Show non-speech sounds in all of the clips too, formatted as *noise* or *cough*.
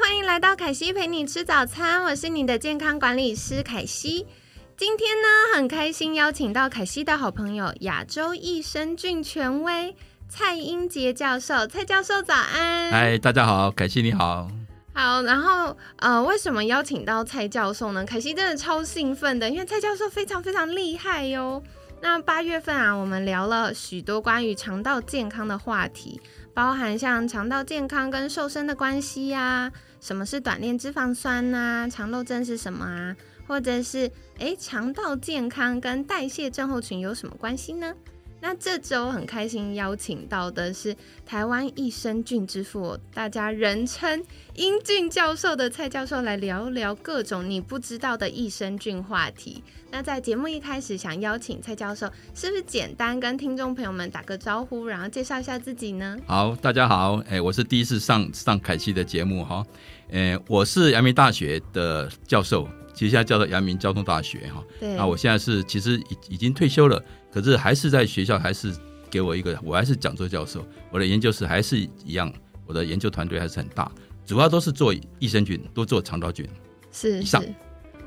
欢迎来到凯西陪你吃早餐，我是你的健康管理师凯西。今天呢，很开心邀请到凯西的好朋友亚洲益生菌权威蔡英杰教授。蔡教授早安！嗨，大家好，凯西你好。好，然后呃，为什么邀请到蔡教授呢？凯西真的超兴奋的，因为蔡教授非常非常厉害哟。那八月份啊，我们聊了许多关于肠道健康的话题，包含像肠道健康跟瘦身的关系呀，什么是短链脂肪酸呐，肠漏症是什么啊？或者是诶，肠道健康跟代谢症候群有什么关系呢？那这周很开心邀请到的是台湾益生菌之父，大家人称英俊教授的蔡教授来聊聊各种你不知道的益生菌话题。那在节目一开始，想邀请蔡教授，是不是简单跟听众朋友们打个招呼，然后介绍一下自己呢？好，大家好，哎，我是第一次上上凯西的节目哈，呃，我是阳明大学的教授。其实现在叫做阳明交通大学哈，啊，我现在是其实已已经退休了，可是还是在学校，还是给我一个，我还是讲座教授，我的研究室还是一样，我的研究团队还是很大，主要都是做益生菌，都做肠道菌，是上。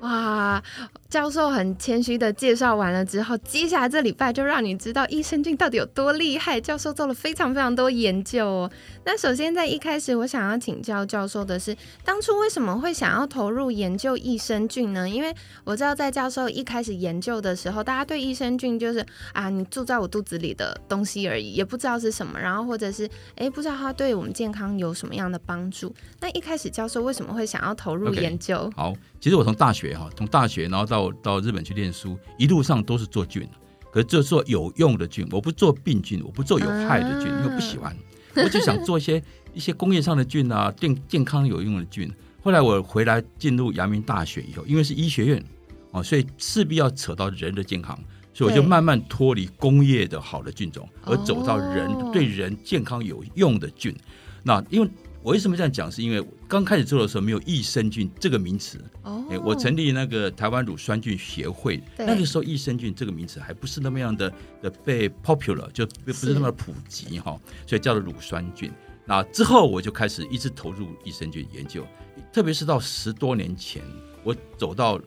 哇，教授很谦虚的介绍完了之后，接下来这礼拜就让你知道益生菌到底有多厉害。教授做了非常非常多研究哦。那首先在一开始，我想要请教教授的是，当初为什么会想要投入研究益生菌呢？因为我知道在教授一开始研究的时候，大家对益生菌就是啊，你住在我肚子里的东西而已，也不知道是什么，然后或者是哎，不知道它对我们健康有什么样的帮助。那一开始教授为什么会想要投入研究？好，其实我从大学。哈，从大学然后到到到日本去念书，一路上都是做菌，可是就做有用的菌，我不做病菌，我不做有害的菌，因为不喜欢，我就想做一些一些工业上的菌啊，健健康有用的菌。后来我回来进入阳明大学以后，因为是医学院哦，所以势必要扯到人的健康，所以我就慢慢脱离工业的好的菌种，而走到人对人健康有用的菌。那因为。我为什么这样讲？是因为刚开始做的时候没有益生菌这个名词。哦，我成立那个台湾乳酸菌协会，那个时候益生菌这个名词还不是那么样的的被 popular，就不是那么普及哈，所以叫做乳酸菌。那之后我就开始一直投入益生菌研究，特别是到十多年前，我走到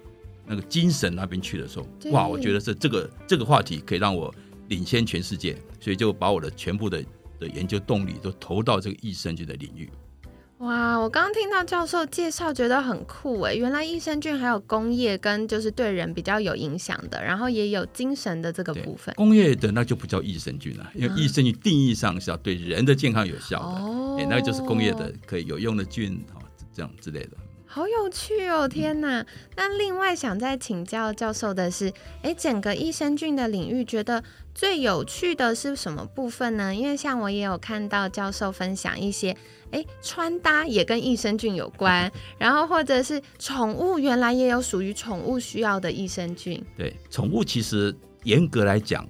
那个精神那边去的时候，哇，我觉得这这个这个话题可以让我领先全世界，所以就把我的全部的的研究动力都投到这个益生菌的领域。哇，我刚刚听到教授介绍，觉得很酷哎！原来益生菌还有工业跟就是对人比较有影响的，然后也有精神的这个部分。工业的那就不叫益生菌了，因为益生菌定义上是要对人的健康有效的，哎，那就是工业的可以有用的菌哈，这样之类的。好有趣哦！天哪，那另外想再请教教授的是，哎，整个益生菌的领域，觉得最有趣的是什么部分呢？因为像我也有看到教授分享一些，哎，穿搭也跟益生菌有关，然后或者是宠物，原来也有属于宠物需要的益生菌。对，宠物其实严格来讲，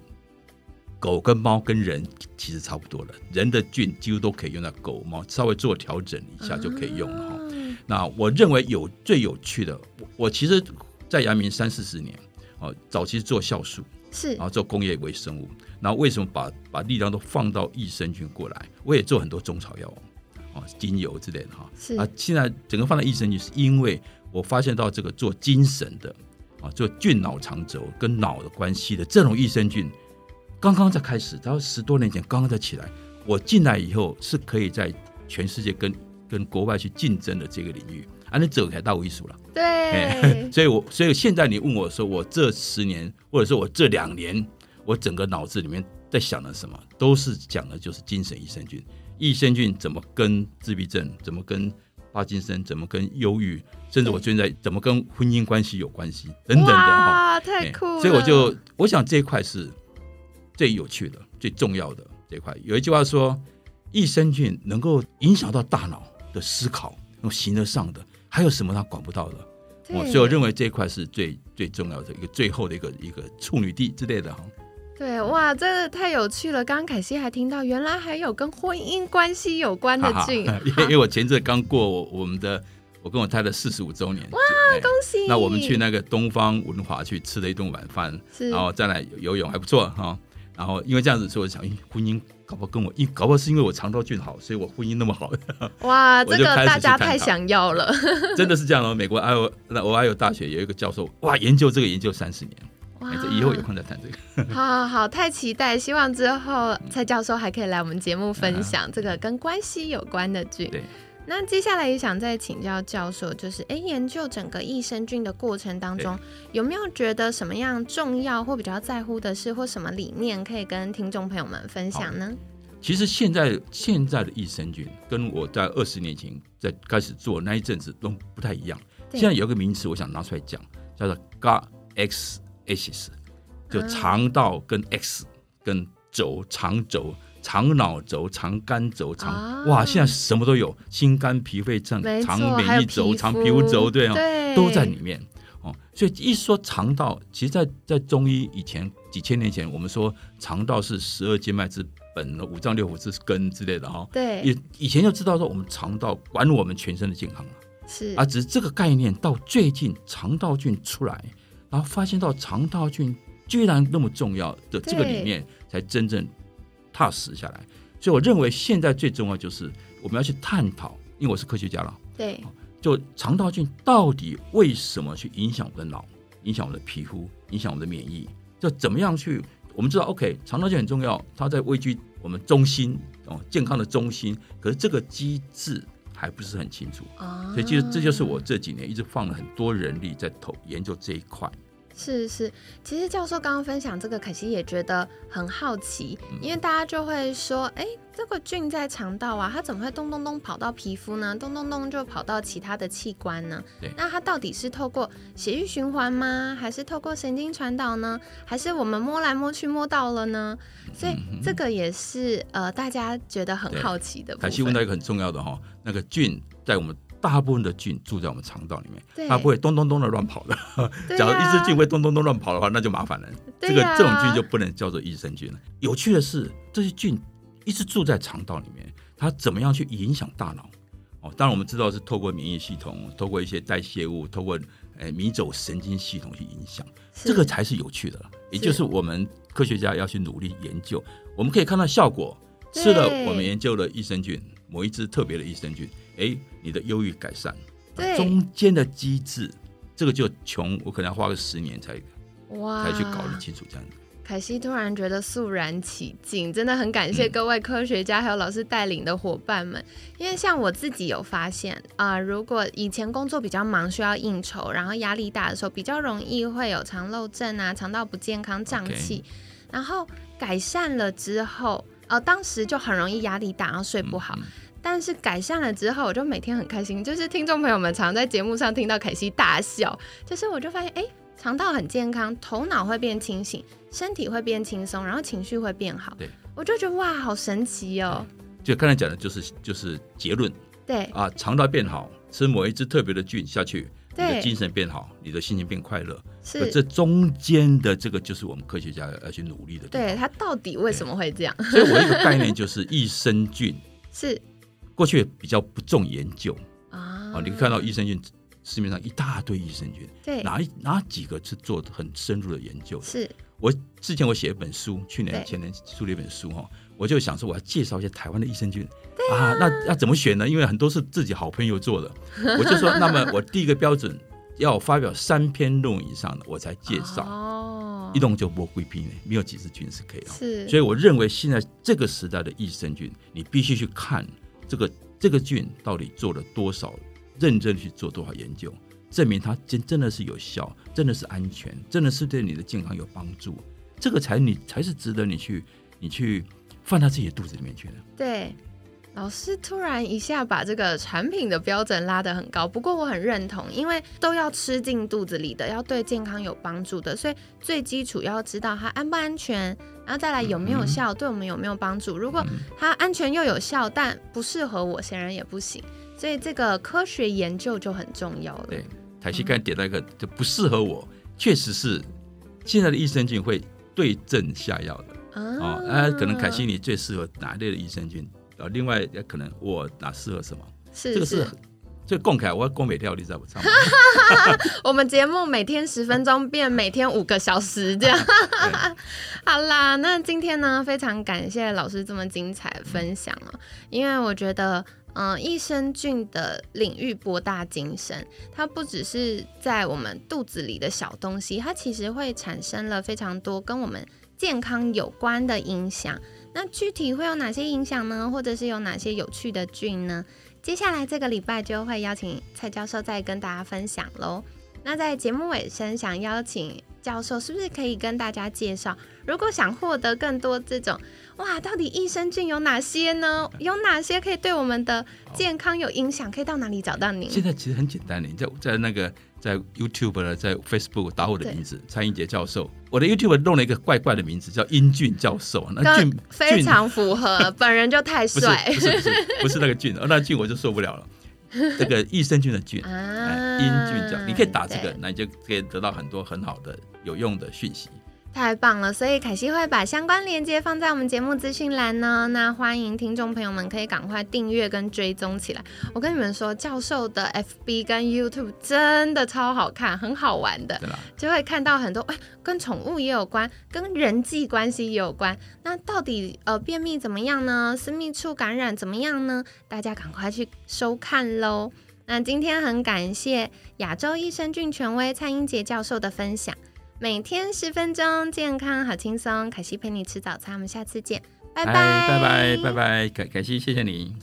狗跟猫跟人其实差不多了，人的菌几乎都可以用到狗猫，稍微做调整一下就可以用了哈。那我认为有最有趣的，我其实，在阳明三四十年，哦，早期做酵素，是，然后做工业微生物，然后为什么把把力量都放到益生菌过来？我也做很多中草药，哦，精油之类的哈，是啊，现在整个放在益生菌，是因为我发现到这个做精神的，啊，做菌脑长轴跟脑的关系的这种益生菌，刚刚在开始，然后十多年前刚刚在起来，我进来以后是可以在全世界跟。跟国外去竞争的这个领域，啊，你走开大为数了。对，*laughs* 所以，我所以现在你问我说，我这十年，或者说我这两年，我整个脑子里面在想的什么，都是讲的就是精神益生菌。益生菌怎么跟自闭症，怎么跟帕金森，怎么跟忧郁，甚至我现在怎么跟婚姻关系有关系等等的哈，太酷了。所以我就我想这一块是最有趣的、最重要的这一块。有一句话说。益生菌能够影响到大脑的思考，用行得上的，还有什么他管不到的？我，所以我认为这一块是最最重要的一个最后的一个一个处女地之类的哈。对，哇，真的太有趣了！刚刚凯西还听到，原来还有跟婚姻关系有关的剧，因为因为我前阵刚过我我们的我跟我太太四十五周年，哇，恭喜！那我们去那个东方文华去吃了一顿晚饭，然后再来游泳还不错哈。然后因为这样子，所以我想，婚姻搞不好跟我，因搞不好是因为我肠道菌好，所以我婚姻那么好。*laughs* 哇，这个大家太想要了，*laughs* 真的是这样哦。美国还有那我还有大学有一个教授，哇，研究这个研究三十年。以后有空再谈这个。*laughs* 好好好，太期待！希望之后蔡教授还可以来我们节目分享这个跟关系有关的剧。对。那接下来也想再请教教授，就是哎，研究整个益生菌的过程当中，有没有觉得什么样重要或比较在乎的事，或什么理念可以跟听众朋友们分享呢？其实现在现在的益生菌跟我在二十年前在开始做那一阵子都不太一样。现在有一个名词，我想拿出来讲，叫做。X 就肠道跟 X 跟轴肠轴肠脑轴肠肝轴肠哇，现在什么都有，心肝脾肺肾肠免疫轴肠皮肤轴对啊，都在里面哦。所以一说肠道，其实，在在中医以前几千年前，我们说肠道是十二经脉之本，五脏六腑之根之类的哈。对，以以前就知道说我们肠道管我们全身的健康了，是啊，只是这个概念到最近肠道菌出来。然后发现到肠道菌居然那么重要的这个理念，才真正踏实下来。所以我认为现在最重要就是我们要去探讨，因为我是科学家了。对，就肠道菌到底为什么去影响我们的脑，影响我们的皮肤，影响我们的免疫？就怎么样去？我们知道，OK，肠道菌很重要，它在位居我们中心哦，健康的中心。可是这个机制还不是很清楚，所以其实这就是我这几年一直放了很多人力在投研究这一块。是是，其实教授刚刚分享这个，可惜也觉得很好奇，因为大家就会说，哎，这个菌在肠道啊，它怎么会咚咚咚跑到皮肤呢？咚咚咚就跑到其他的器官呢？对，那它到底是透过血液循环吗？还是透过神经传导呢？还是我们摸来摸去摸到了呢？所以这个也是呃，大家觉得很好奇的。凯西问到一个很重要的哈，那个菌在我们。大部分的菌住在我们肠道里面，它不会咚咚咚的乱跑的。假如一只菌会咚咚咚乱跑的话，那就麻烦了。这个这种菌就不能叫做益生菌了。有趣的是，这些菌一直住在肠道里面，它怎么样去影响大脑？哦，当然我们知道是透过免疫系统，透过一些代谢物，透过诶迷走神经系统去影响。这个才是有趣的，也就是我们科学家要去努力研究。我们可以看到效果，吃了我们研究的益生菌，某一支特别的益生菌。哎，你的忧郁改善，对中间的机制，这个就穷，我可能要花个十年才哇才去搞得清楚这样子。凯西突然觉得肃然起敬，真的很感谢各位科学家还有老师带领的伙伴们。因为像我自己有发现啊，如果以前工作比较忙，需要应酬，然后压力大的时候，比较容易会有肠漏症啊，肠道不健康、胀气。然后改善了之后，呃，当时就很容易压力大，然后睡不好。但是改善了之后，我就每天很开心。就是听众朋友们常在节目上听到凯西大笑，就是我就发现，哎，肠道很健康，头脑会变清醒，身体会变轻松，然后情绪会变好。对，我就觉得哇，好神奇哦！就刚才讲的就是就是结论。对啊，肠道变好，吃某一只特别的菌下去，你的精神变好，你的心情变快乐。是这中间的这个就是我们科学家要去努力的。对它到底为什么会这样？所以我一个概念就是益生菌 *laughs* 是。过去比较不重研究啊，你可以看到益生菌市面上一大堆益生菌，对，哪一哪几个是做很深入的研究？是。我之前我写一本书，去年前年出了一本书哈，我就想说我要介绍一些台湾的益生菌啊，那要怎么选呢？因为很多是自己好朋友做的，*laughs* 我就说，那么我第一个标准要发表三篇论文以上的我才介绍。哦，一动就不归批呢，没有几支菌是可以，是，所以我认为现在这个时代的益生菌，你必须去看。这个这个菌到底做了多少认真去做多少研究，证明它真真的是有效，真的是安全，真的是对你的健康有帮助，这个才你才是值得你去你去放到自己的肚子里面去的。对，老师突然一下把这个产品的标准拉得很高，不过我很认同，因为都要吃进肚子里的，要对健康有帮助的，所以最基础要知道它安不安全，然后再来有没有效，对我们有没有帮助。如果它安全又有效，但不适合我，显然也不行。所以这个科学研究就很重要了。对，台西刚才点到一个就不适合我，确实是现在的益生菌会对症下药的哦。啊，可能凯西你最适合哪类的益生菌？呃，另外也可能我哪适合什么，是这个是这共凯，我要供美料理在我上面。*laughs* 我们节目每天十分钟变每天五个小时这样。*laughs* 好啦，那今天呢，非常感谢老师这么精彩的分享啊，因为我觉得，嗯，益生菌的领域博大精深，它不只是在我们肚子里的小东西，它其实会产生了非常多跟我们健康有关的影响。那具体会有哪些影响呢？或者是有哪些有趣的菌呢？接下来这个礼拜就会邀请蔡教授再跟大家分享喽。那在节目尾声，想邀请教授，是不是可以跟大家介绍，如果想获得更多这种哇，到底益生菌有哪些呢？有哪些可以对我们的健康有影响？可以到哪里找到您？现在其实很简单的，你在在那个。在 YouTube 呢，在 Facebook 打我的名字蔡英杰教授。我的 YouTube 弄了一个怪怪的名字，叫英俊教授。那俊非常符合，本人就太帅。不是不是不是那个俊，那俊我就受不了了。*laughs* 那个益生菌的菌，菌菌角，你可以打这个，那你就可以得到很多很好的有用的讯息。太棒了，所以凯西会把相关链接放在我们节目资讯栏呢。那欢迎听众朋友们可以赶快订阅跟追踪起来。我跟你们说，教授的 FB 跟 YouTube 真的超好看，很好玩的，就会看到很多哎，跟宠物也有关，跟人际关系也有关。那到底呃便秘怎么样呢？私密处感染怎么样呢？大家赶快去收看喽。那今天很感谢亚洲益生菌权威蔡英杰教授的分享。每天十分钟，健康好轻松。凯西陪你吃早餐，我们下次见，拜拜，拜拜，拜拜，凯凯西，谢谢你。